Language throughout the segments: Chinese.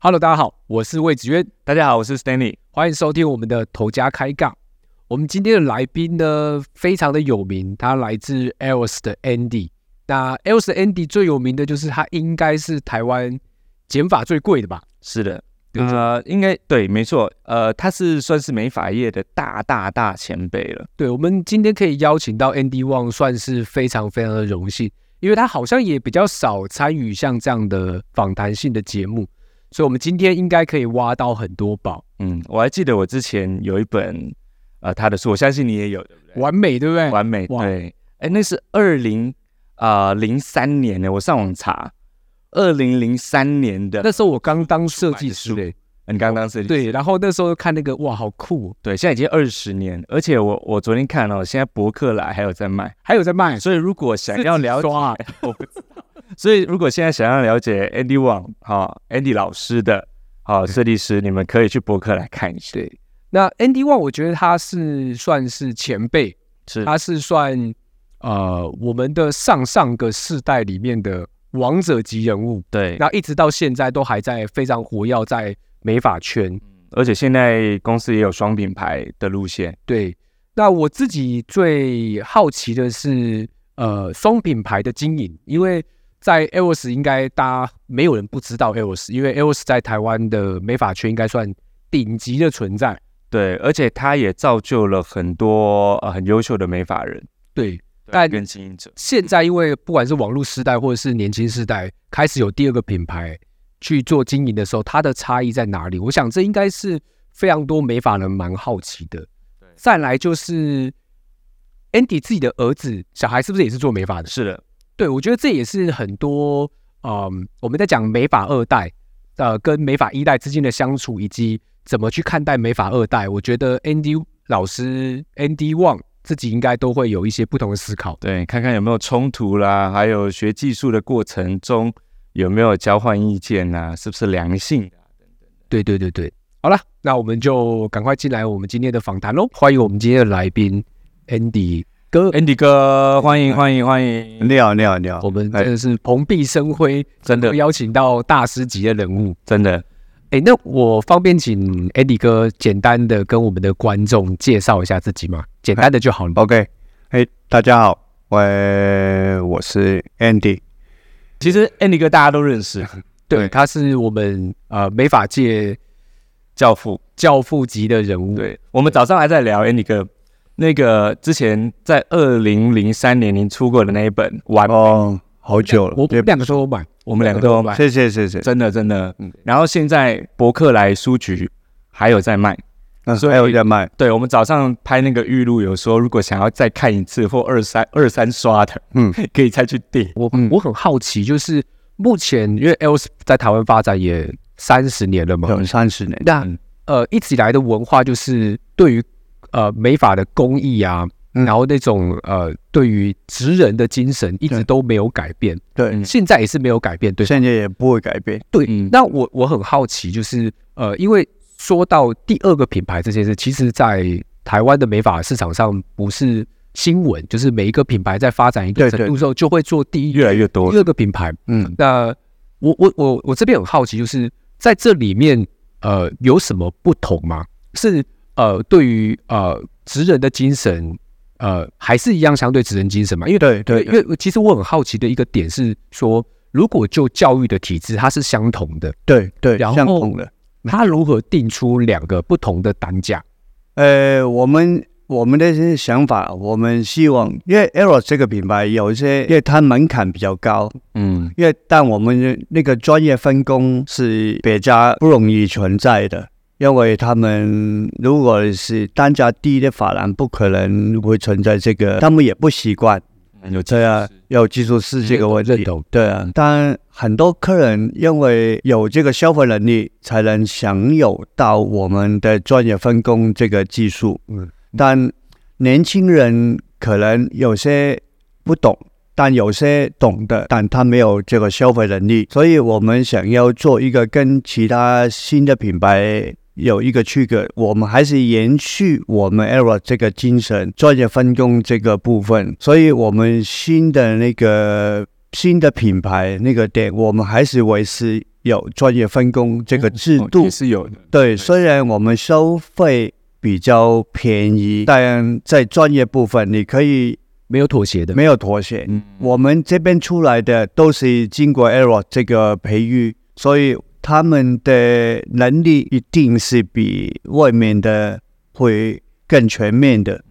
Hello，大家好，我是魏子渊，大家好，我是 Stanley，欢迎收听我们的头家开杠。我们今天的来宾呢，非常的有名，他来自 ELS 的 Andy。那 ELS 的 Andy 最有名的就是他应该是台湾减法最贵的吧？是的，呃，应该对，没错，呃，他是算是美法业的大大大前辈了。对，我们今天可以邀请到 Andy Wang，算是非常非常的荣幸，因为他好像也比较少参与像这样的访谈性的节目。所以，我们今天应该可以挖到很多宝。嗯，我还记得我之前有一本呃他的书，我相信你也有，对不对？完美，对不对？完美，对。哎，那是二零啊零三年的，我上网查，二零零三年的。那时候我刚当设计师嘞，你刚当设计对。然后那时候看那个，哇，好酷。对，现在已经二十年，而且我我昨天看哦，现在博客来还有在卖，还有在卖。所以如果想要了解，我不知道。所以，如果现在想要了解 Andy Wang 哈 Andy 老师的好设计师，你们可以去博客来看一下。对，那 Andy Wang 我觉得他是算是前辈，是他是算呃我们的上上个世代里面的王者级人物。对，那一直到现在都还在非常活跃在美法圈，而且现在公司也有双品牌的路线。对，那我自己最好奇的是呃双品牌的经营，因为。在 EOS 应该大家没有人不知道 EOS，因为 EOS 在台湾的美发圈应该算顶级的存在。对，而且它也造就了很多呃很优秀的美发人。对，但跟经营者现在因为不管是网络时代或者是年轻时代，开始有第二个品牌去做经营的时候，它的差异在哪里？我想这应该是非常多美发人蛮好奇的。再来就是 Andy 自己的儿子小孩是不是也是做美发的？是的。对，我觉得这也是很多，嗯，我们在讲美法二代，呃，跟美法一代之间的相处，以及怎么去看待美法二代。我觉得 Andy 老师 Andy Wang 自己应该都会有一些不同的思考。对，看看有没有冲突啦，还有学技术的过程中有没有交换意见呐，是不是良性啊？等等。对对对对，好了，那我们就赶快进来我们今天的访谈喽。欢迎我们今天的来宾 Andy。哥，Andy 哥，欢迎欢迎欢迎！你好你好你好，我们真的是蓬荜生辉，真的邀请到大师级的人物，真的。哎，那我方便请 Andy 哥简单的跟我们的观众介绍一下自己吗？简单的就好了。OK，哎，大家好，喂我是 Andy。其实 Andy 哥大家都认识，对，他是我们呃美法界教父教父级的人物。对，我们早上还在聊 Andy 哥。那个之前在二零零三年您出过的那一本《完哦，好久了，我们两个都有买，我们两个都有买，谢谢谢谢，真的真的，嗯。然后现在博客来书局还有在卖，那所以还有在卖。对，我们早上拍那个预录，有说如果想要再看一次或二三二三刷的，嗯，可以再去订。我我很好奇，就是目前因为 Else 在台湾发展也三十年了嘛，有三十年，那呃一直以来的文化就是对于。呃，美法的工艺啊，然后那种呃，对于职人的精神一直都没有改变。对，现在也是没有改变。对，现在也不会改变。对，那我我很好奇，就是呃，因为说到第二个品牌这件事，其实，在台湾的美法市场上不是新闻，就是每一个品牌在发展一定程度之后，就会做第一越来越多第二个品牌。嗯，那我我我我这边很好奇，就是在这里面呃有什么不同吗？是？呃，对于呃职人的精神，呃，还是一样相对职人精神嘛？因为对对，因为其实我很好奇的一个点是说，如果就教育的体制，它是相同的，对对，然后它如何定出两个不同的单价？呃，我们我们的些想法，我们希望，因为 Eros 这个品牌有一些，因为它门槛比较高，嗯，因为但我们那个专业分工是别家不容易存在的。因为他们如果是单价低的法兰，不可能会存在这个，他们也不习惯有这样有技术是这个问题。对啊，但很多客人因为有这个消费能力，才能享有到我们的专业分工这个技术。嗯，但年轻人可能有些不懂，但有些懂的，但他没有这个消费能力，所以我们想要做一个跟其他新的品牌。有一个区隔，我们还是延续我们 ERA 这个精神，专业分工这个部分。所以，我们新的那个新的品牌那个店，我们还是维持有专业分工这个制度，也是有的。对，虽然我们收费比较便宜，但在专业部分你可以没有妥协的，没有妥协。嗯，我们这边出来的都是经过 Aero 这个培育，所以他们的能力一定是比外面的会更全面的。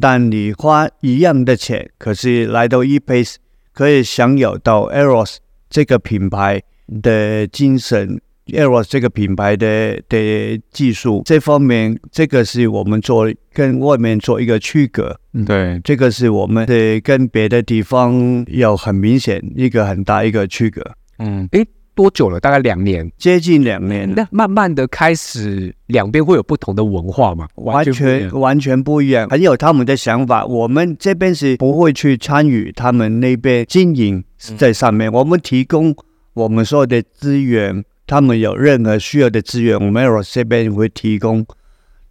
但你花一样的钱，可是来到 ePace 可以享有到 Eros 这个品牌的精神，Eros 这个品牌的的技术这方面，这个是我们做跟外面做一个区隔。对，这个是我们的跟别的地方有很明显一个很大一个区隔。嗯，诶，多久了？大概两年，接近两年，那慢慢的开始两边会有不同的文化嘛？完全完全不一样，很有他们的想法。我们这边是不会去参与他们那边经营在上面，我们提供我们所有的资源，他们有任何需要的资源，我们这边会提供。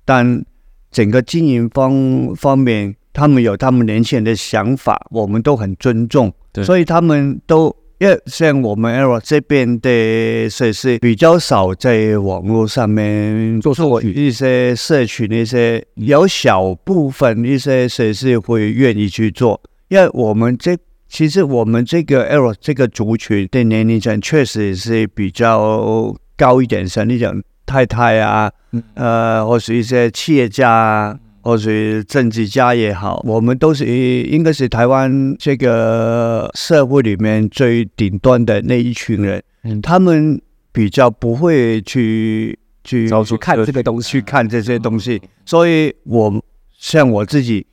但整个经营方方面，他们有他们年轻人的想法，我们都很尊重，对所以他们都。因为像我们 Eros 这边的设施比较少在网络上面做做社区一些社群的一些，有小部分一些设施会愿意去做，因为我们这其实我们这个 Eros 这个族群的年龄层确实是比较高一点，像那种太太啊，呃，或是一些企业家啊。或是政治家也好，我们都是应该是台湾这个社会里面最顶端的那一群人，嗯。他们比较不会去去去看这个东西去看这些东西，所以我像我自己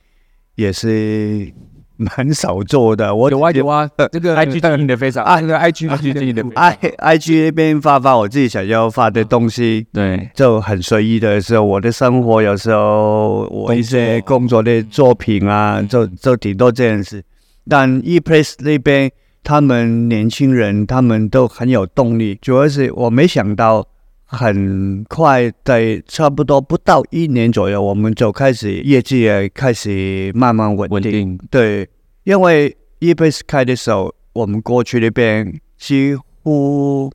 也是蛮少做的。我有啊有啊，这个 IG 经营的非常啊，那个 IG IG 经营的 I I G 那边发发我自己想要发的东西，对，就很随意的时候，我的生活有时候我一些工作的作品啊，就就挺多这样子。但 ePlace 那边他们年轻人他们都很有动力，主要是我没想到很快在差不多不到一年左右，我们就开始业绩也开始慢慢稳定。稳定，对，因为 eBase 开的时候，我们过去那边几乎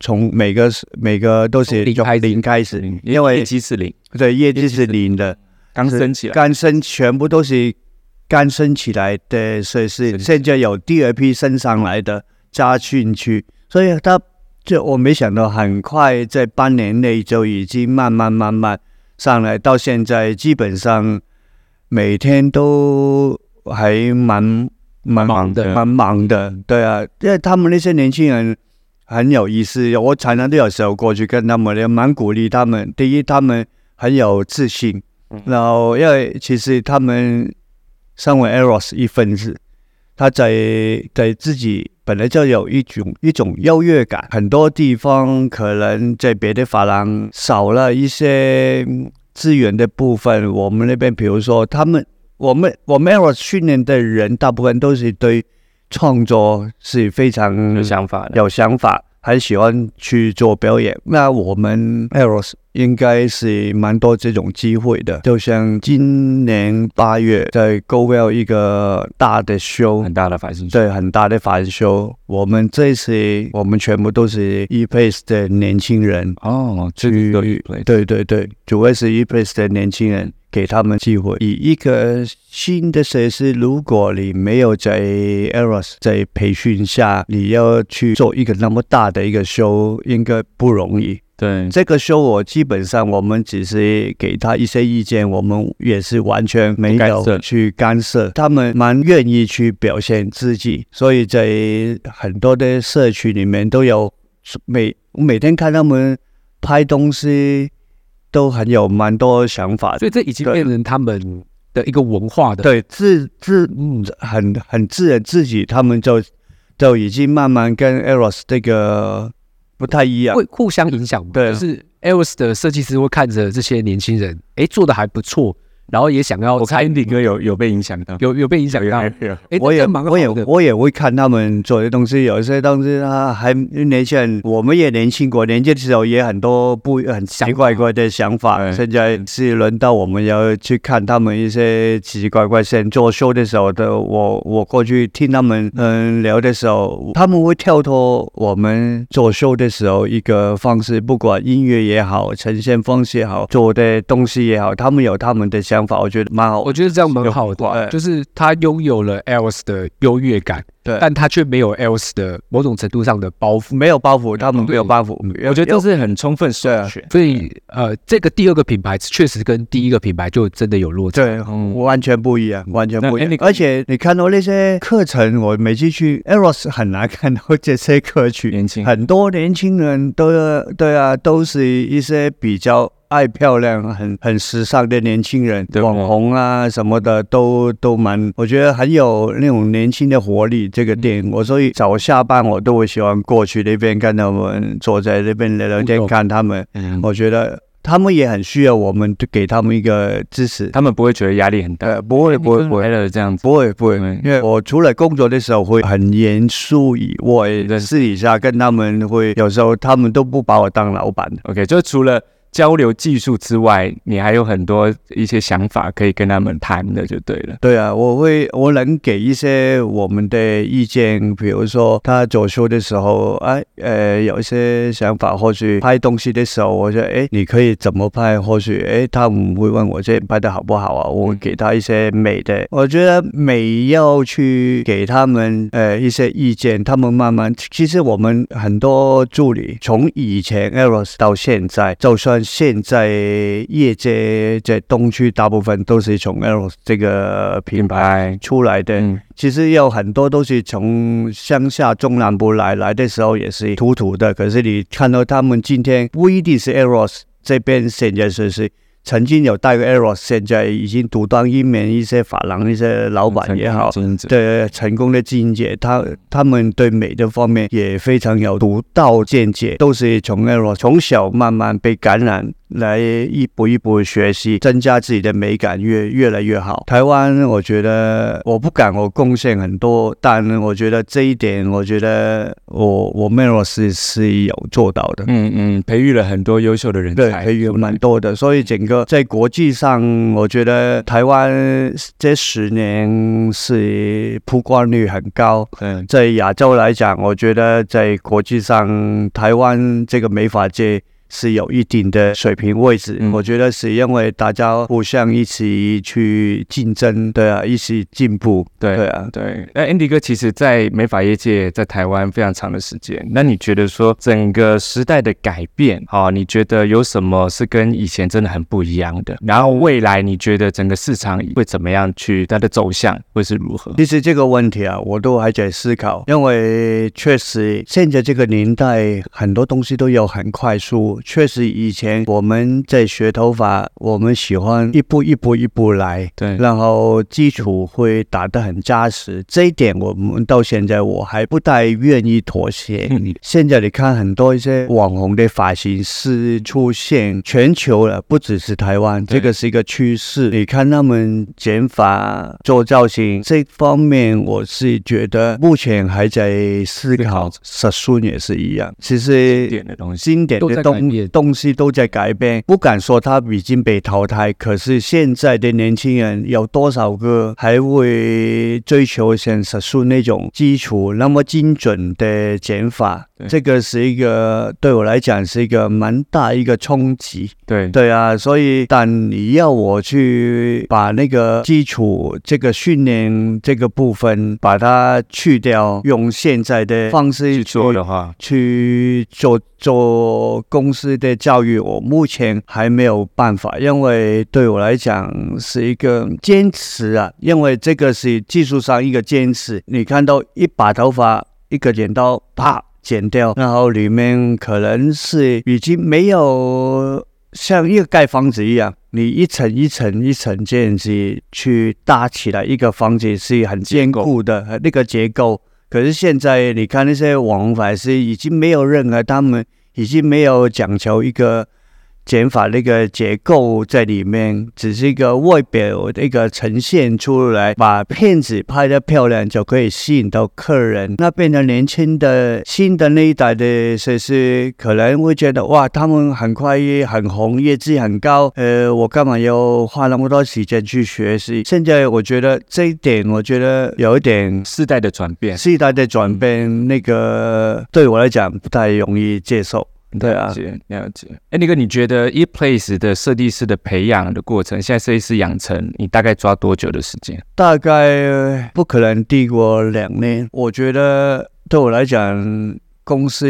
从每个每个都是零开始零开始，因业为绩是零，对业绩是零的，刚升起来，刚升全部都是刚升起来的，所以是是现在有第二批升上来的加进去，所以他就我没想到很快在半年内就已经慢慢慢慢上来，到现在基本上每天都还蛮蛮忙的蛮忙的，对啊，因为他们那些年轻人。很有意思，我常常都有时候过去跟他们，也蛮鼓励他们。第一，他们很有自信，嗯然后因为其实他们身为 Eros 一份子，他在在自己本来就有一种一种优越感，很多地方可能在别的发廊少了一些嗯资源的部分，我们那边比如说他们我们我们 Eros 训练的人，大部分都是对创作是非常有想法的，有想法，很喜欢去做表演。那我们 Eros 应该是蛮多这种机会的，就像今年八月在 g o w e l l 一个大的 show，很大的反应，对，很大的反修。我们这次我们全部都是 ePace 的年轻人，哦，这个去 play，对对对，主要是 ePace 的年轻人，给他们机会。以一个新的设施，如果你没有在 Eros 在培训下，你要去做一个那么大的一个 show，应该不容易。对，这个 show 我基本上我们只是给他一些意见，我们也是完全没有去干涉，他们蛮愿意去表现自己，所以在很多的社区里面都有每我每天看他们拍东西，都很有蛮多想法，所以这已经变成他们的一个文化的，对自自嗯很很自然自己，他们就就已经慢慢跟 Eros 这个不太一样会，互相影响嘛。对就是 Eros 的设计师会看着这些年轻人，哎，做的还不错，然后也想要我看 Andy 哥有有被影响到，有有被影响到。哎，我也蛮我也我也会看他们做的东西，有些东西他还年轻人，我们也年轻过，年轻的时候也很多不很奇奇怪怪的想法。现在是轮到我们要去看他们一些奇奇怪怪。先做秀的时候的我，我过去听他们嗯聊的时候，他们会跳脱我们做秀的时候一个方式，不管音乐也好，呈现方式也好，做的东西也好，他们有他们的想法，我觉得蛮好。我觉得这样蛮好的，就是他拥有了 else 的优越感。但他却没有 else 的某种程度上的包袱，没有包袱，他们没有包袱，我觉得都是很充分授权。所以，呃，这个第二个品牌确实跟第一个品牌就真的有落差，对，完全不一样，完全不一样。而且你看到那些课程，我每次去 eros 很难看到这些歌曲，年轻很多年轻人都对啊，都是一些比较。爱漂亮、很很时尚的年轻人，网红啊什么的都都蛮，我觉得很有那种年轻的活力。这个店，我所以早下班我都会喜欢过去那边看他们坐在那边聊聊天，看他们。嗯我觉得他们也很需要我们给他们一个支持，他们不会觉得压力很大，不会不会不会的这样子，不会不会。因为我除了工作的时候会很严肃以外，私底下跟他们会有时候他们都不把我当老板。OK，就除了。交流技术之外，你还有很多一些想法可以跟他们谈的，就对了。对啊，我会我能给一些我们的意见，比如说他走秀的时候，哎，呃，有一些想法，或许拍东西的时候，我说，哎，你可以怎么拍？或许，哎，他们会问我这拍的好不好啊？我会给他一些美的。我觉得美要去给他们呃一些意见，他们慢慢。其实我们很多助理从以前 Eros 到现在，就算现在业界在东区，大部分都是从 L 这个品牌出来的。其实有很多都是从乡下中南部来，来的时候也是土土的。可是你看到他们今天不一定是 Eros 这边，现在是是。曾经有带过 Eros，现在已经独当一面，一些发廊一些老板也好，对成功的经营者，他他们对美的方面也非常有独到见解，都是从 Eros 从小慢慢被感染。来一步一步学习，增加自己的美感，越越来越好。台湾，我觉得我不敢我贡献很多，但我觉得这一点，我觉得我我 Mero 是是有做到的。嗯嗯，培育了很多优秀的人才，培育蛮多的。所以整个在国际上，我觉得台湾这十年是曝光率很高。嗯，在亚洲来讲，我觉得在国际上，台湾这个美发界。是有一定的水平位置，我觉得是因为大家互相一起去竞争，对啊，一起进步，对对啊，对。那 Andy 哥其实，在美发业界，在台湾非常长的时间，那你觉得说整个时代的改变，哈，你觉得有什么是跟以前真的很不一样的？然后未来你觉得整个市场会怎么样去它的走向会是如何？其实这个问题啊，我都还在思考，因为确实现在这个年代很多东西都有很快速。确实，以前我们在学头发，我们喜欢一步一步一步来，对，然后基础会打得很扎实。这一点，我们到现在我还不太愿意妥协。现在你看，很多一些网红的发型师出现，全球了，不只是台湾，这个是一个趋势。你看他们剪发、做造型这方面，我是觉得目前还在思考。色素也是一样，其实经典的东西，经典的东西。东西都在改变，不敢说它已经被淘汰。可是现在的年轻人有多少个还会追求像手术那种基础那么精准的减法？这个是一个对我来讲是一个蛮大一个冲击。对对啊，所以但你要我去把那个基础这个训练这个部分把它去掉，用现在的方式去做的话，去做做公司的教育，我目前还没有办法，因为对我来讲是一个坚持啊，因为这个是技术上一个坚持。你看到一把头发，一个剪刀，啪。剪掉，然后里面可能是已经没有像一个盖房子一样，你一层一层一层这样子去搭起来一个房子是很坚固的那个结构。可是现在你看那些网红法师已经没有任何，他们已经没有讲求一个减法那个结构在里面，只是一个外表的一个呈现出来，把片子拍得漂亮就可以吸引到客人。那变成年轻的新的那一代的设施。可能会觉得哇，他们很快也很红，业绩很高。呃，我干嘛要花那么多时间去学习？现在我觉得这一点，我觉得有一点世代的转变，世代的转变，那个对我来讲不太容易接受。对啊，了解了解。哎，那个你觉得 e place 的设计师的培养的过程，现在设计师养成，你大概抓多久的时间？大概不可能低过两年。我觉得对我来讲。公司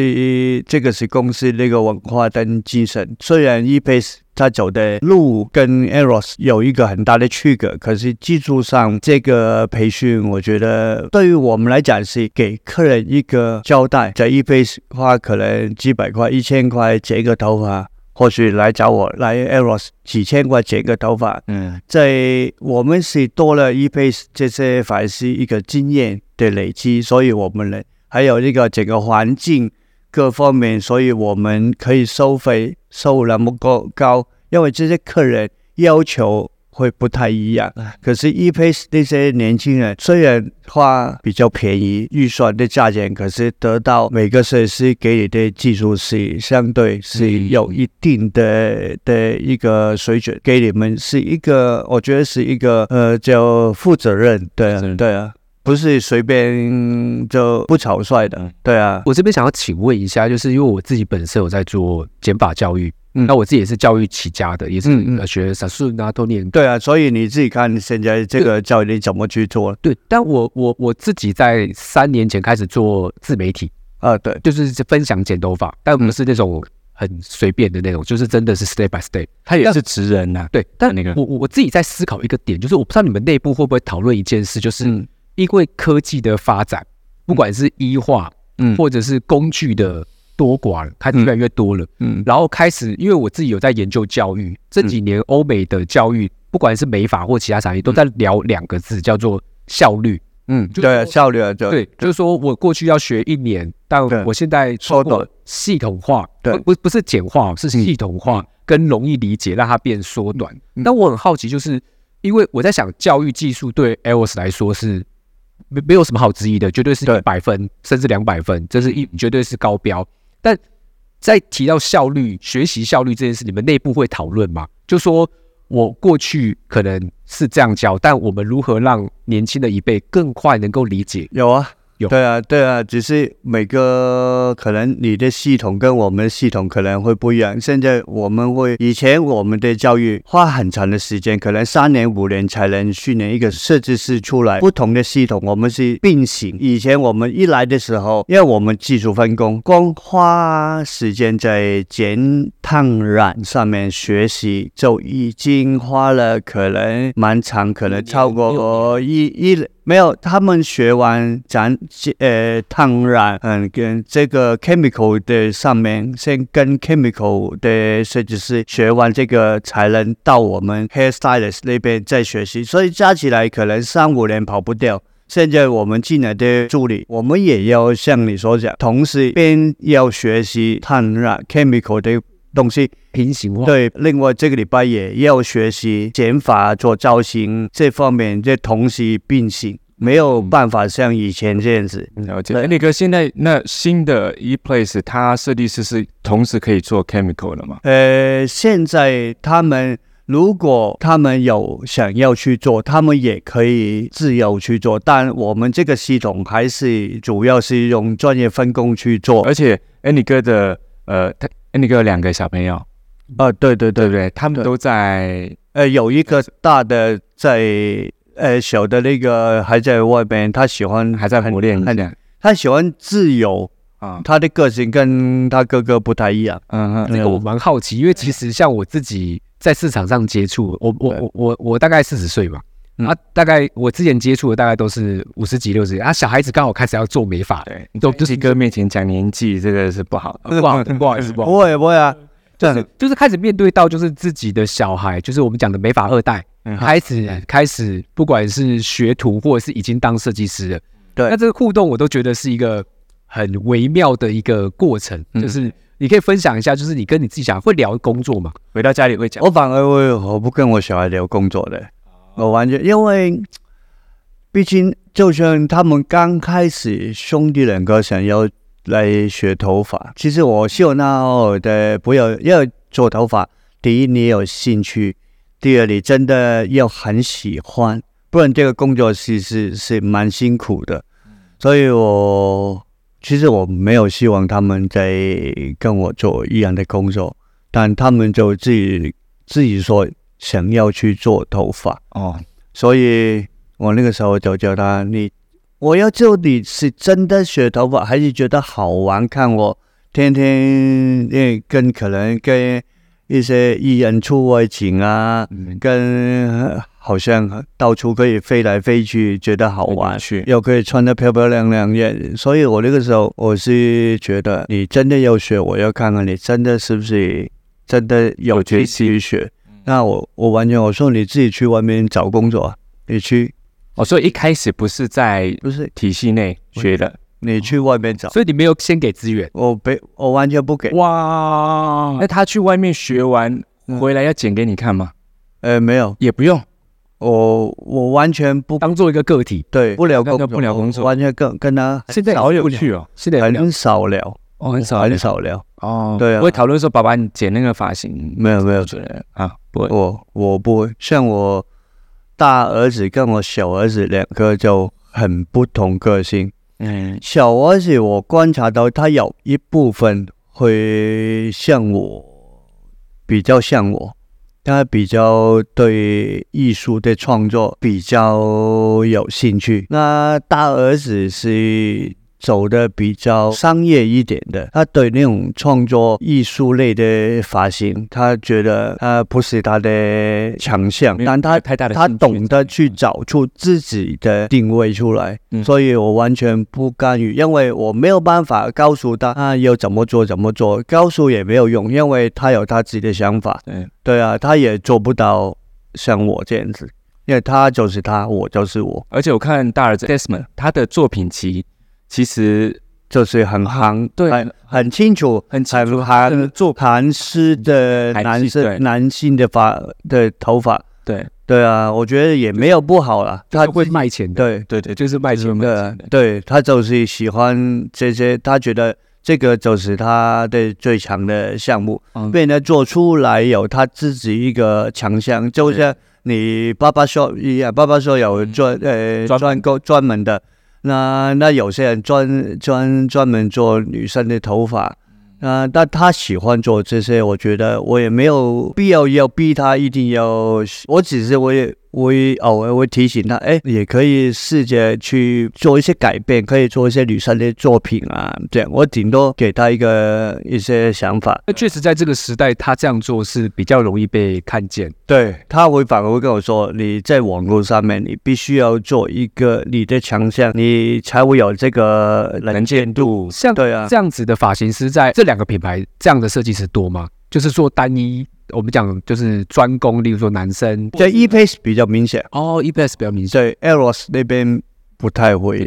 这个是公司那个文化跟精神。虽然 ePace 他走的路跟 Eros 有一个很大的区隔，可是技术上这个培训，我觉得对于我们来讲是给客人一个交代。在 ePace 花可能几百块、一千块剪个头发，或许来找我来 Eros 几千块剪个头发。嗯，在我们是多了 ePace 这些反思一个经验的累积，所以我们呢。还有这个整个环境各方面，所以我们可以收费收那么高高，因为这些客人要求会不太一样。可是 ePace 那些年轻人虽然花比较便宜预算的价钱，可是得到每个设计师给你的技术是相对是有一定的的一个水准，给你们是一个，我觉得是一个呃叫负责任，对啊，对啊。不是随便就不草率的，对啊。我这边想要请问一下，就是因为我自己本身有在做减法教育，那我自己也是教育起家的，也是学少数啊多年。对啊，所以你自己看现在这个教育你怎么去做？对，但我我我自己在三年前开始做自媒体啊，对，就是分享剪头发，但不是那种很随便的那种，就是真的是 step by step。他也是职人呐，对。但那个我我我自己在思考一个点，就是我不知道你们内部会不会讨论一件事，就是。因为科技的发展，不管是医化，嗯，或者是工具的多寡，开始越来越多了，嗯，然后开始，因为我自己有在研究教育，这几年欧美的教育，不管是美法或其他产业，都在聊两个字，叫做效率，嗯，对，效率啊，对，就是说我过去要学一年，但我现在缩短、系统化，对，不不是简化，是系统化跟容易理解，让它变缩短。但我很好奇，就是因为我在想，教育技术对 Elvis 来说是。没没有什么好质疑的，绝对是一百分甚至两百分，这是一绝对是高标。但在提到效率、学习效率这件事，你们内部会讨论吗？就说我过去可能是这样教，但我们如何让年轻的一辈更快能够理解？有啊。对啊，对啊，只是每个可能你的系统跟我们系统可能会不一样。现在我们会以前我们的教育花很长的时间，可能三年五年才能训练一个设计师出来。不同的系统我们是并行。以前我们一来的时候，因为我们技术分工，光花时间在剪烫染上面学习就已经花了可能蛮长，可能超过一一。没有，他们学完咱呃烫染，嗯，跟这个 chemical 的上面，先跟 chemical 的设计师学完这个，才能到我们 hairstylist 那边再学习。所以加起来可能三五年跑不掉。现在我们进来的助理，我们也要像你所讲，同时边要学习烫染 chemical 的。东西平行化对，另外这个礼拜也要学习减法做造型这方面，这同时并行，没有办法像以前这样子。了解。那个现在那新的 e place，它设计师是同时可以做 chemical 的吗？呃，现在他们如果他们有想要去做，他们也可以自由去做，但我们这个系统还是主要是用专业分工去做，而且 Andy 哥的呃他。那个两个小朋友，呃，对对对。对，他们都在，呃，有一个大的在，呃，小的那个还在外边，他喜欢还在磨练，他喜欢自由啊，他的个性跟他哥哥不太一样，嗯嗯，这个我蛮好奇，因为其实像我自己在市场上接触，我我我我我大概四十岁嘛。啊，大概我之前接触的大概都是五十几、六十几啊，小孩子刚好开始要做美发，对，都是哥面前讲年纪，这个是不好，不好，不好意思，不不会不会啊，就是就是开始面对到就是自己的小孩，就是我们讲的美发二代，开始开始不管是学徒或者是已经当设计师了，对，那这个互动我都觉得是一个很微妙的一个过程，就是你可以分享一下，就是你跟你自己讲会聊工作吗？回到家里会讲。我反而我我不跟我小孩聊工作的，我完全因为，毕竟就像他们刚开始兄弟两个想要来学头发，其实我希望他的不要要做头发。第一，你有兴趣；第二，你真的要很喜欢，不然这个工作其实是蛮辛苦的。所以我其实我没有希望他们在跟我做一样的工作，但他们就自己自己说想要去做头发哦，所以我那个时候就叫他你。我要做你是真的学头发，还是觉得好玩？看我天天诶跟可能跟一些艺人出外景啊，跟好像到处可以飞来飞去，觉得好玩，又可以穿得漂漂亮亮耶。所以我那个时候我是觉得，你真的要学，我要看看你真的是不是真的有决心学。那我我完全我说你自己去外面找工作，你去。哦，所以一开始不是在不是。体系内学的，你去外面找，所以你没有先给资源，我不，我完全不给。哇，那他去外面学完回来要剪给你看吗？呃，没有，也不用，我我完全不当做一个个体，对，不聊工作，不聊工作，完全跟跟他现在好有趣哦，现在很少聊，哦，很少很少聊，哦，对啊，会讨论说，爸爸你剪那个发型，没有没有，啊，不会，我我不会，像我。大儿子跟我小儿子两个就很不同个性。嗯，小儿子我观察到他有一部分会像我，比较像我，他比较对艺术的创作比较有兴趣。那大儿子是。走的比较商业一点的，他对那种创作艺术类的发型，他觉得他不是他的强项，但他他懂得去找出自己的定位出来，所以我完全不干预，因为我没有办法告诉他他要怎么做怎么做，告诉也没有用，因为他有他自己的想法。对对啊，他也做不到像我这样子，因为他就是他，我就是我。而且我看大儿子 Desmond 他的作品集。其实就是很行，对，很很清楚，很很韩做韩式的男生男性的发的头发，对。对啊，我觉得也没有不好了，他会卖钱，对。对对，就是卖钱的，对他就是喜欢这些，他觉得这个就是他的最强的项目，被人做出来有他自己一个强项，就像你爸爸说一样，爸爸说有专呃专购专门的。那那有些人专专专门做女生的头发，那，但他喜欢做这些，我觉得我也没有必要要逼他一定要，我只是我也。我偶尔会提醒他，哎，也可以试着去做一些改变，可以做一些女生的作品啊，这样我顶多给他一个一些想法。那确实在这个时代，他这样做是比较容易被看见。对他会反而会跟我说，你在网络上面，你必须要做一个你的强项，你才会有这个能见度。像对啊，这样子的发型师在这两个品牌，这样的设计师多吗？就是做单一。我们讲就是专攻，例如说男生，在 E Pace 比较明显。哦，E Pace 比较明显，对 Eros 那边不太会，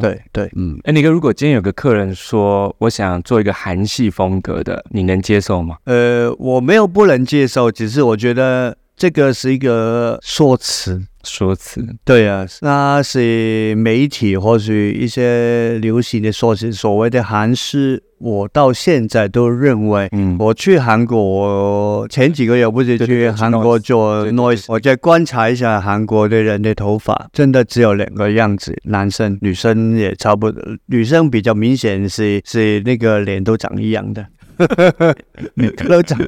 对对，嗯，哎，你哥，如果今天有个客人说我想做一个韩系风格的，你能接受吗？呃，我没有不能接受，只是我觉得这个是一个说辞。说辞对啊，那是媒体或许一些流行的说辞。所谓的韩式，我到现在都认为，嗯，我去韩国，我前几个月不是去韩国做 noise，我再观察一下韩国的人的头发，真的只有两个样子，男生女生也差不多，女生比较明显是是那个脸都长一样的。每个都长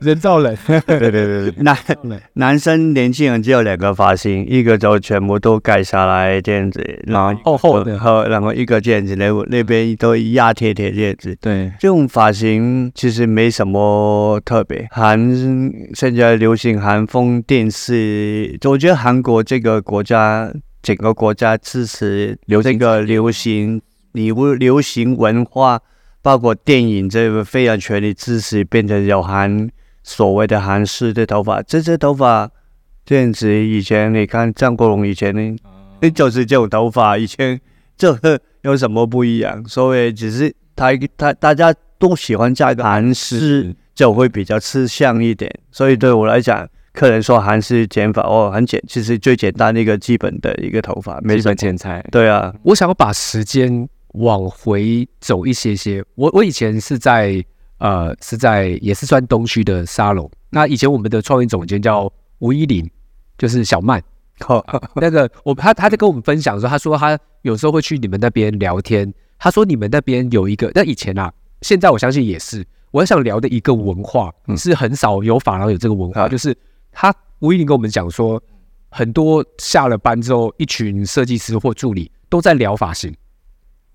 人造人。对对对对，男 男生年轻人只有两个发型，一个就全部都盖下来这样子，然后厚厚的，后然后一个这样子，那那边都压贴贴这样子。对，这种发型其实没什么特别。韩现在流行韩风电视，我觉得韩国这个国家整个国家支持流这个流行流流行文化。包括电影这个非常全力支持，变成有韩所谓的韩式的头发，这些头发这样子，以前你看张国荣以前呢，就是这种头发，以前这有什么不一样？所以只是他他大家都喜欢加一个韩式，就会比较吃香一点。所以对我来讲，客人说韩式剪法哦，很简，其实最简单的一个基本的一个头发，没什么剪裁。对啊，我想要把时间往回走一些些。我我以前是在呃是在也是算东区的沙龙。那以前我们的创意总监叫吴依林，就是小曼。那个我他他在跟我们分享说，他说他有时候会去你们那边聊天。他说你们那边有一个，那以前啊，现在我相信也是。我想聊的一个文化是很少有法郎有这个文化，就是他吴依林跟我们讲说，很多下了班之后，一群设计师或助理都在聊发型，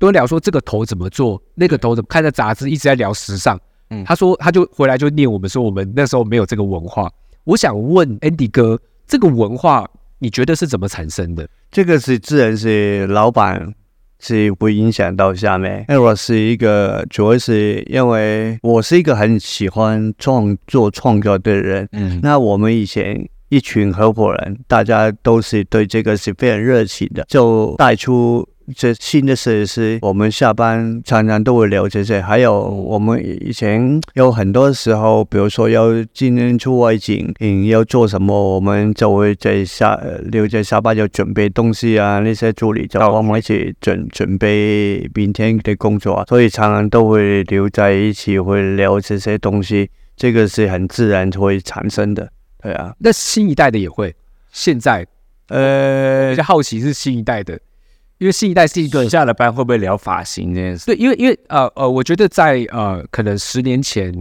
都聊说这个头怎么做，那个头怎么看着杂志一直在聊时尚。嗯，他说他就回来就念我们说，我们那时候没有这个文化。我想问 Andy 哥，这个文化。你觉得是怎么产生的？这个是自然是老板是会影响到下面。那我是一个，主要是因为我是一个很喜欢创作创作的人。嗯，那我们以前一群合伙人，大家都是对这个是非常热情的，就带出。这新的设计师，我们下班常常都会聊这些。还有我们以前有很多时候，比如说要今天出外景，嗯，要做什么，我们就会在下留在下班要准备东西啊。那些助理就帮我们一起准准备明天的工作啊，所以常常都会留在一起，会聊这些东西。这个是很自然会产生的，对啊。那新一代的也会，现在呃，比较好奇是新一代的。因为新一代是一个下了班会不会聊发型这件事？对，因为因为呃呃，我觉得在呃可能十年前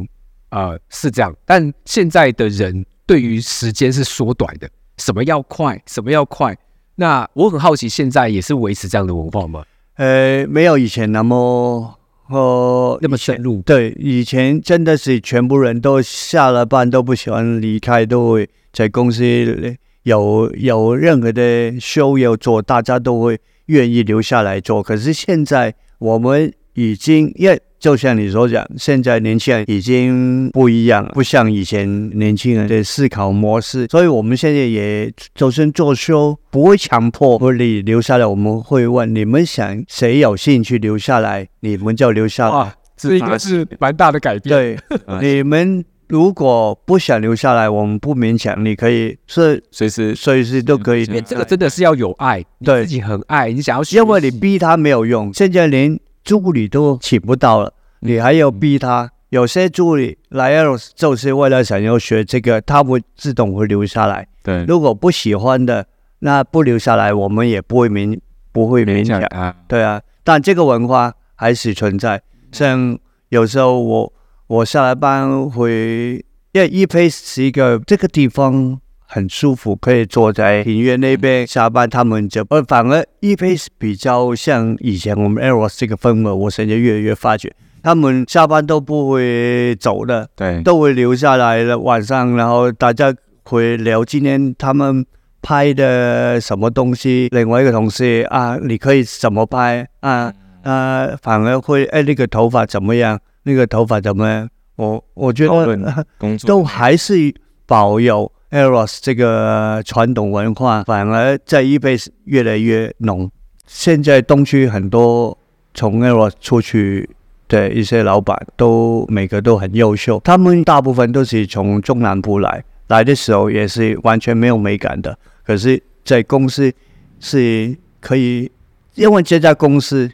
呃是这样，但现在的人对于时间是缩短的，什么要快，什么要快。那我很好奇，现在也是维持这样的文化吗？呃，没有以前那么呃那么深入。对，以前真的是全部人都下了班都不喜欢离开，都会在公司有有任何的 show 要做，大家都会。愿意留下来做，可是现在我们已经，因为就像你所讲，现在年轻人已经不一样了，不像以前年轻人的思考模式，所以我们现在也就算做修，不会强迫你留下来。我们会问你们想谁有兴趣留下来，你们就留下来。这一个是蛮大的改变。对，你们。如果不想留下来，我们不勉强，你可以是随时随时都可以。这个真的是要有爱，对自己很爱，你想要，因为你逼他没有用。现在连助理都请不到了，你还要逼他。有些助理来就是为了想要学这个，他会自动会留下来。对，如果不喜欢的，那不留下来，我们也不会勉不会勉强啊。对啊，但这个文化还是存在。像有时候我。我下了班回，因为 e p a c e 是一个这个地方很舒服，可以坐在庭院那边下班。他们就呃，反而 e p a c e 比较像以前我们 Eros 这个风格。我现在越来越发觉，他们下班都不会走的，对，都会留下来了晚上，然后大家会聊今天他们拍的什么东西。另外一个同事啊，你可以怎么拍啊？啊，反而会哎，那个头发怎么样？那个头发怎么样？我我觉得都还是保有 Eros 这个传统文化，反而在一辈子越来越浓。现在东区很多从 Eros 出去的一些老板，都每个都很优秀。他们大部分都是从中南部来，来的时候也是完全没有美感的。可是，在公司是可以，因为这家公司，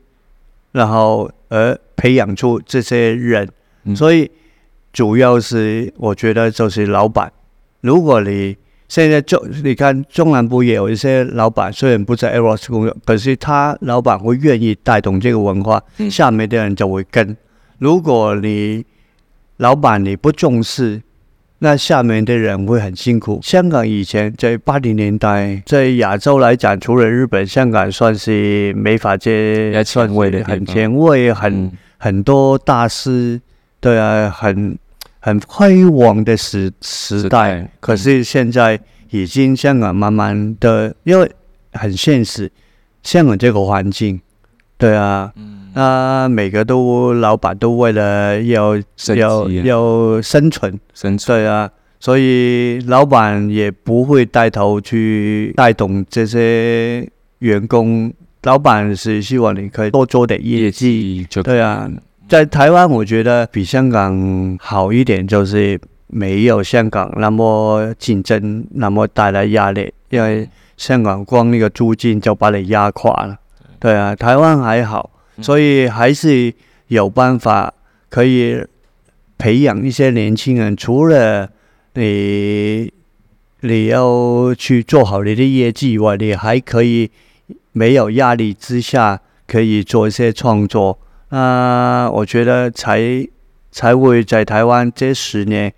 然后而。培养出这些人，所以主要是我觉得就是老板。如果你现在中，你看中南部也有一些老板，虽然不在 Eros 工作，可是他老板会愿意带动这个文化，下面的人就会跟。如果你老板你不重视，那下面的人会很辛苦。香港以前在八零年代，在亚洲来讲，除了日本，香港算是美发界算位的很前卫，很。很多大师，对啊，很很辉煌的时时代，可是现在已经香港慢慢的，因为很现实，香港这个环境，对啊，那每个都老板都为了要要要生存，生存，对啊，所以老板也不会带头去带动这些员工。老板是希望你可以多做点业绩，对啊，在台湾，我觉得比香港好一点，就是没有香港那么竞争，那么带来压力。因为香港光那个租金就把你压垮了。对啊，台湾还好，所以还是有办法可以培养一些年轻人。除了你你要去做好你的业绩以外，你还可以没有压力之下可以做一些创作。那我觉得才才会在台湾这十年，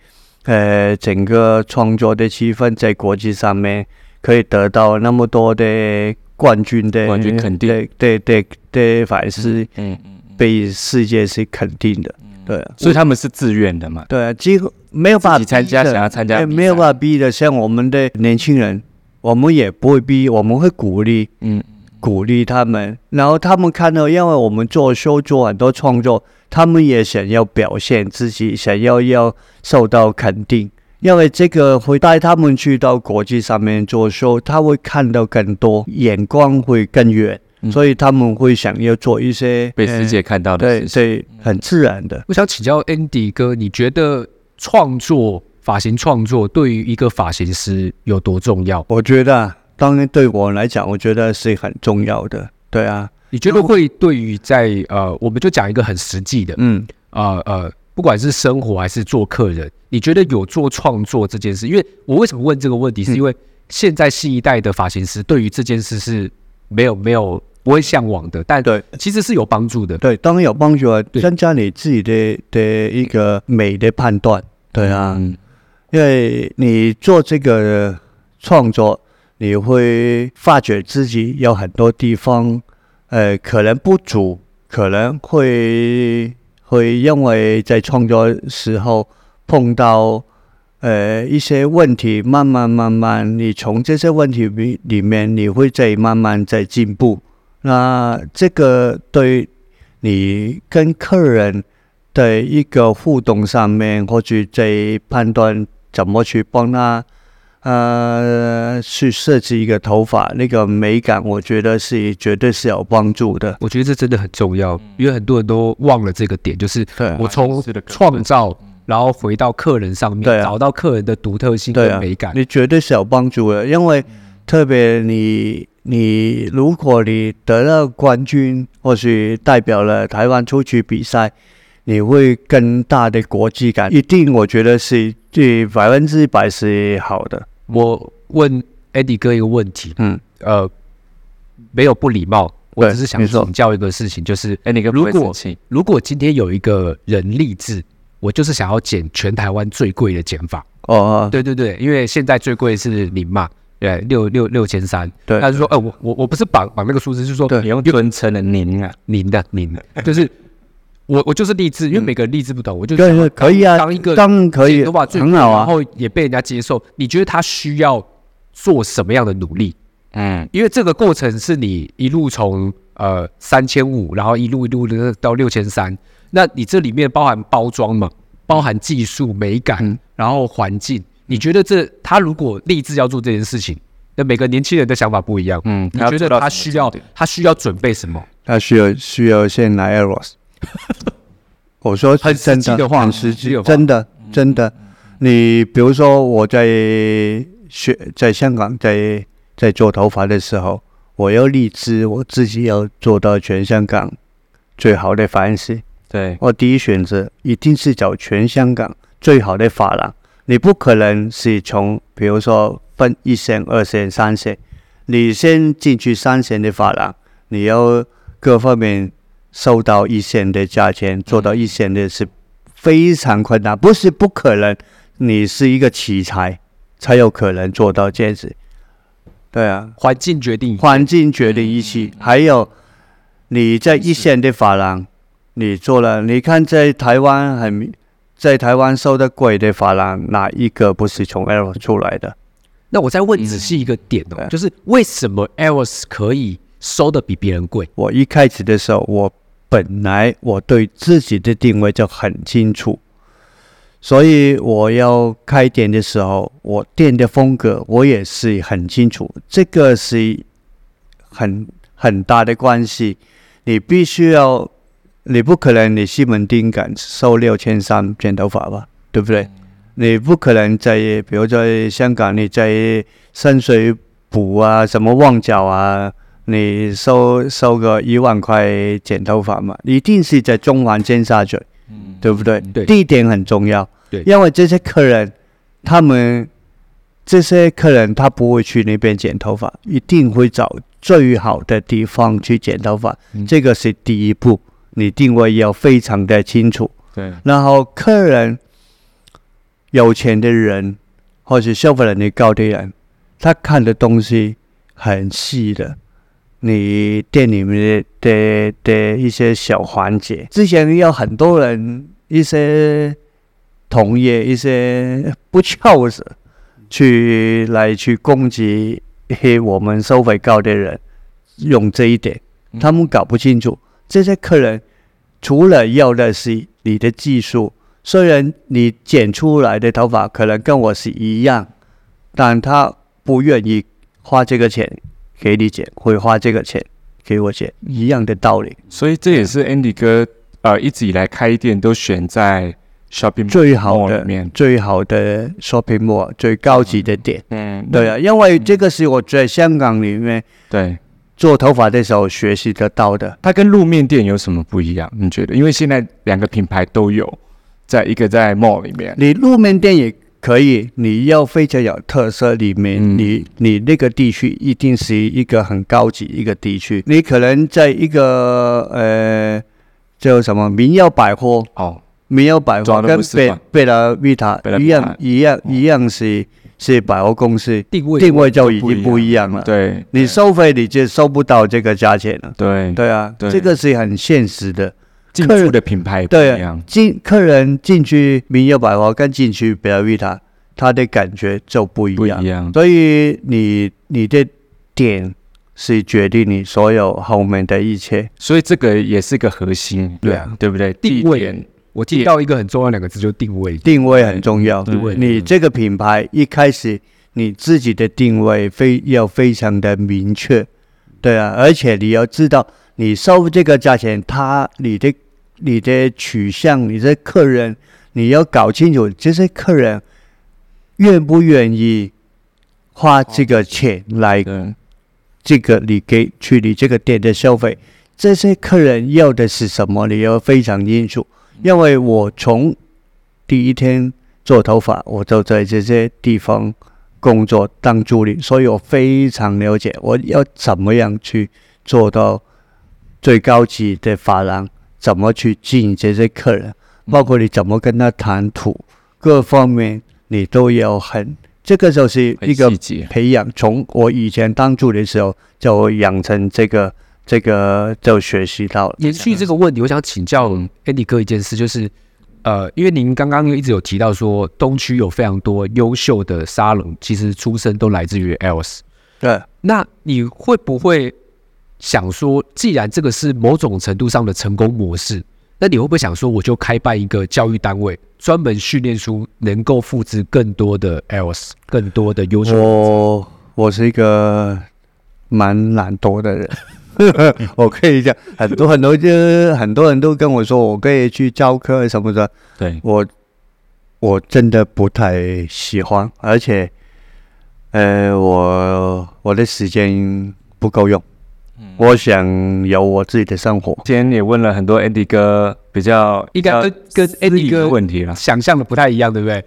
呃，整个创作的气氛在国际上面可以得到那么多的冠军的冠军肯定，对对对对，反是嗯嗯被世界是肯定的，对，所以他们是自愿的嘛？对，几乎没有办法参加，想要参加，没有办法逼的。像我们的年轻人，我们也不会逼，我们会鼓励，嗯。鼓励他们，然后他们看到，因为我们做秀做很多创作，他们也想要表现自己，想要要受到肯定，因为这个会带他们去到国际上面做秀，他会看到更多，眼光会更远，所以他们会想要做一些被世界看到的，对，所以很自然的。我想请教 Andy 哥，你觉得创作发型创作对于一个发型师有多重要？我觉得。当然，对我来讲，我觉得是很重要的。对啊，你觉得会对于在呃，我们就讲一个很实际的，嗯，呃呃，不管是生活还是做客人，你觉得有做创作这件事？因为我为什么问这个问题，是因为现在新一代的发型师对于这件事是没有没有不会向往的，但对其实是有帮助的。对，当然有帮助啊，增加你自己的的一个美的判断。对啊，因为你做这个创作。你会发觉自己有很多地方，呃，可能不足，可能会会因为在创作时候碰到呃一些问题，慢慢慢慢，你从这些问题里里面，你会在慢慢在进步。那这个对你跟客人的一个互动上面，或者在判断怎么去帮他。呃，去设计一个头发那个美感，我觉得是绝对是有帮助的。我觉得这真的很重要，因为很多人都忘了这个点，就是我从创造，然后回到客人上面，找到客人的独特性跟美感，你绝对是有帮助的。因为特别你你，如果你得了冠军，或许代表了台湾出去比赛。你会更大的国际感，一定我觉得是对百分之百是好的。我问 Eddie 哥一个问题，嗯，呃，没有不礼貌，我只是想请教一个事情，就是 Eddie 哥，如果如果今天有一个人立志，我就是想要剪全台湾最贵的剪法，哦，对对对，因为现在最贵是零嘛，对，六六六千三，对，他就说，呃，我我我不是绑绑那个数字，就是说你用纯成的您啊，您的您。的，就是。我我就是励志，因为每个人励志不同，我就可以啊，当一个当可以，很好啊，然后也被人家接受。你觉得他需要做什么样的努力？嗯，因为这个过程是你一路从呃三千五，然后一路一路的到六千三，那你这里面包含包装嘛，包含技术美感，然后环境。你觉得这他如果立志要做这件事情，那每个年轻人的想法不一样。嗯，你觉得他需要他需要准备什么？他需要需要先来 Eros。我说很实际的话，很实际，真的真的。你比如说，我在学在香港，在在做头发的时候，我要立志，我自己要做到全香港最好的发型师。对我第一选择一定是找全香港最好的发廊。你不可能是从比如说分一线、二线、三线，你先进去三线的发廊，你要各方面。收到一线的价钱，做到一线的是非常困难，不是不可能。你是一个奇才，才有可能做到这样子。对啊，环境决定，环境决定一切。还有你在一线的发廊，你做了，你看在台湾很，在台湾收的贵的发廊，哪一个不是从 Eros 出来的？那我再问仔细一个点哦，就是为什么 Eros 可以收的比别人贵？我一开始的时候，我本来我对自己的定位就很清楚，所以我要开店的时候，我店的风格我也是很清楚。这个是很很大的关系，你必须要你不可能你西门町敢收六千三剪头发吧，对不对？你不可能在比如在香港，你在深水埗啊，什么旺角啊，你收收个一万块剪头发嘛？一定是在中环尖沙咀，嗯，对不对？对地点很重要，对因为这些客人，他们这些客人他不会去那边剪头发，一定会找最好的地方去剪头发，嗯这个是第一步，你定位要非常的清楚。对，然后客人有钱的人，或是消费能力高的人，他看的东西很细的。你店里面的的的一些小环节，之前有很多人一些同业一些不孝子去来去攻击嘿我们收费高的人，用这一点，嗯。他们搞不清楚这些客人除了要的是你的技术，虽然你剪出来的头发可能跟我是一样，但他不愿意花这个钱给你剪，会花这个钱给我剪，一样的道理。所以这也是 Andy 哥呃一直以来开店都选在 shopping 最好的里面，最好的 shopping mall 最高级的店，嗯，对啊，因为这个是我在香港里面对，做头发的时候学习得到的。它跟路面店有什么不一样？你觉得？因为现在两个品牌都有，在一个在 mall 里面，你路面店也可以，你要非常有特色，里面、嗯。你你那个地区一定是一个很高级一个地区。你可能在一个呃叫什么民耀百货，哦，民耀百货跟贝贝拉维塔一样一样一样是是百货公司，定位定位就已经不一样了。对，你收费你就收不到这个价钱了。对，对啊，对。这个是很现实的。进客人驻的品牌不一样，进客人进去明耀百货跟进去贝拉维塔，他的感觉就不一样不一。样，所以你你的点是决定你所有后面的一切。所以这个也是个核心，对啊，对不对？定位我记到一个很重要两个字，就定位。定位很重要。定位你这个品牌一开始你自己的定位非要非常的明确，对啊，而且你要知道你收这个价钱，他你的你的取向，你的客人，你要搞清楚这些客人愿不愿意花这个钱来对，这个你给去你这个店的消费，这些客人要的是什么，你要非常清楚。因为我从第一天做头发，我就在这些地方工作当助理，所以我非常了解我要怎么样去做到最高级的发廊，怎么去吸引这些客人，包括你怎么跟他谈吐，各方面你都要很。这个就是一个，培养，从我以前当助理的时候就养成这个这个就学习到了。延续这个问题，我想请教嗯 Andy 哥一件事，就是呃，因为您刚刚一直有提到说，东区有非常多优秀的沙龙，其实出身都来自于 ELS。对，那你会不会想说，既然这个是某种程度上的成功模式，那你会不会想说，我就开办一个教育单位，专门训练出能够复制更多的 ELS，更多的优秀的我我是一个蛮懒惰的人，我可以讲很多很多，就很多人都跟我说，我可以去教课什么的，对，我我真的不太喜欢，而且呃，我我的时间不够用，我想有我自己的生活。今天也问了很多 Andy 哥比较应该跟跟 Andy 哥问题了，想象的不太一样，对不对？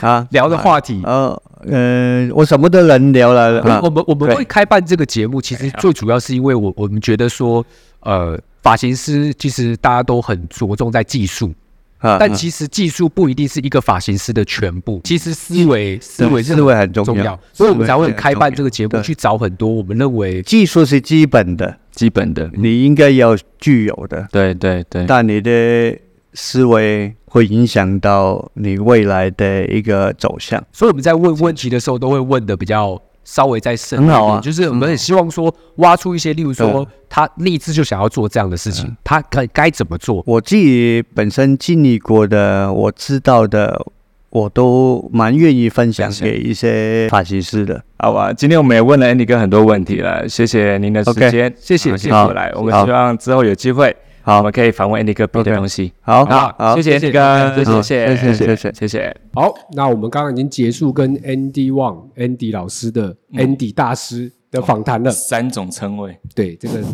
啊，聊的话题。呃呃，我什么都能聊了。啊我们我们会开办这个节目，其实最主要是因为我我们觉得说，呃，发型师其实大家都很着重在技术，啊但其实技术不一定是一个发型师的全部，其实思维思维思维很重要，，所以我们才会开办这个节目，去找很多我们认为技术是基本的，基本的，你应该要具有的，对对对，但你的思维会影响到你未来的一个走向。所以我们在问问题的时候，都会问的比较稍微再深入一很好啊点就是我们也希望说挖出一些，例如说他立志就想要做这样的事情，他该该怎么做？我自己本身经历过的，我知道的，我都蛮愿意分享给一些发型师的。好吧，今天我们也问了 Andy 哥很多问题了，谢谢您的时间，谢谢好谢谢谢谢来，我们希望之后有机会好，我们可以访问 Andy 哥别的东西。好好，好谢谢 Andy 哥，好谢谢，谢谢谢谢谢谢。好，那我们刚刚已经结束跟 Andy Wang Andy 老师的 Andy 大师的访谈了。三种称谓，对，这个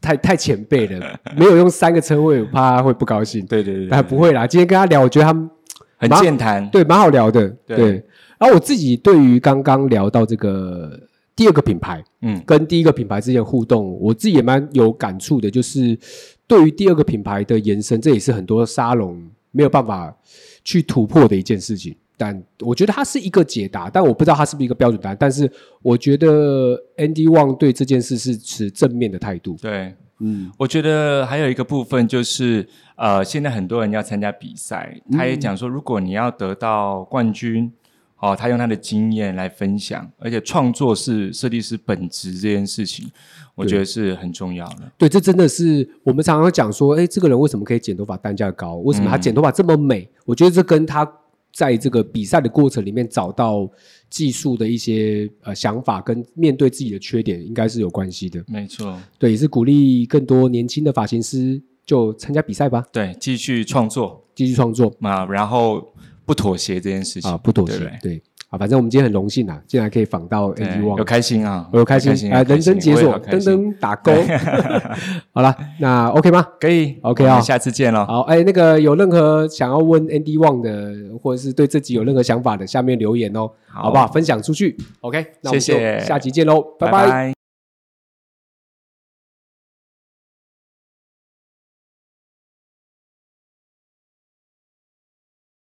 太太前辈了，没有用三个称谓，我怕他会不高兴。对对对但不会啦，今天跟他聊，我觉得他们很健谈。对蛮好聊的。对对，然后我自己对于刚刚聊到这个第二个品牌，嗯，跟第一个品牌之间的互动，我自己也蛮有感触的，就是对于第二个品牌的延伸，这也是很多沙龙没有办法去突破的一件事情。但我觉得它是一个解答，但我不知道它是不是一个标准答案。但是我觉得 Andy Wang 对这件事是持正面的态度。对，嗯，我觉得还有一个部分就是，呃，现在很多人要参加比赛，他也讲说，如果你要得到冠军，哦，他用他的经验来分享，而且创作是设计师本职这件事情，我觉得是很重要的。对，这真的是我们常常会讲说，哎，这个人为什么可以剪头发单价高？为什么他剪头发这么美？我觉得这跟他在这个比赛的过程里面找到技术的一些呃想法，跟面对自己的缺点，应该是有关系的。没错，对，也是鼓励更多年轻的发型师就参加比赛吧，对，继续创作继续创作啊，然后不妥协这件事情啊，不妥协对。对对啊，反正我们今天很荣幸啊，竟然可以访到 Andy Wang，有开心啊，我有开心人生解锁，噔噔打勾。好了，那 OK 吗？可以 OK 啊下次见了。好，哎，那个有任何想要问 Andy Wang 的，或者是对自己有任何想法的，下面留言哦，好不好？分享出去。OK，那我们就下集见喽，拜拜。拜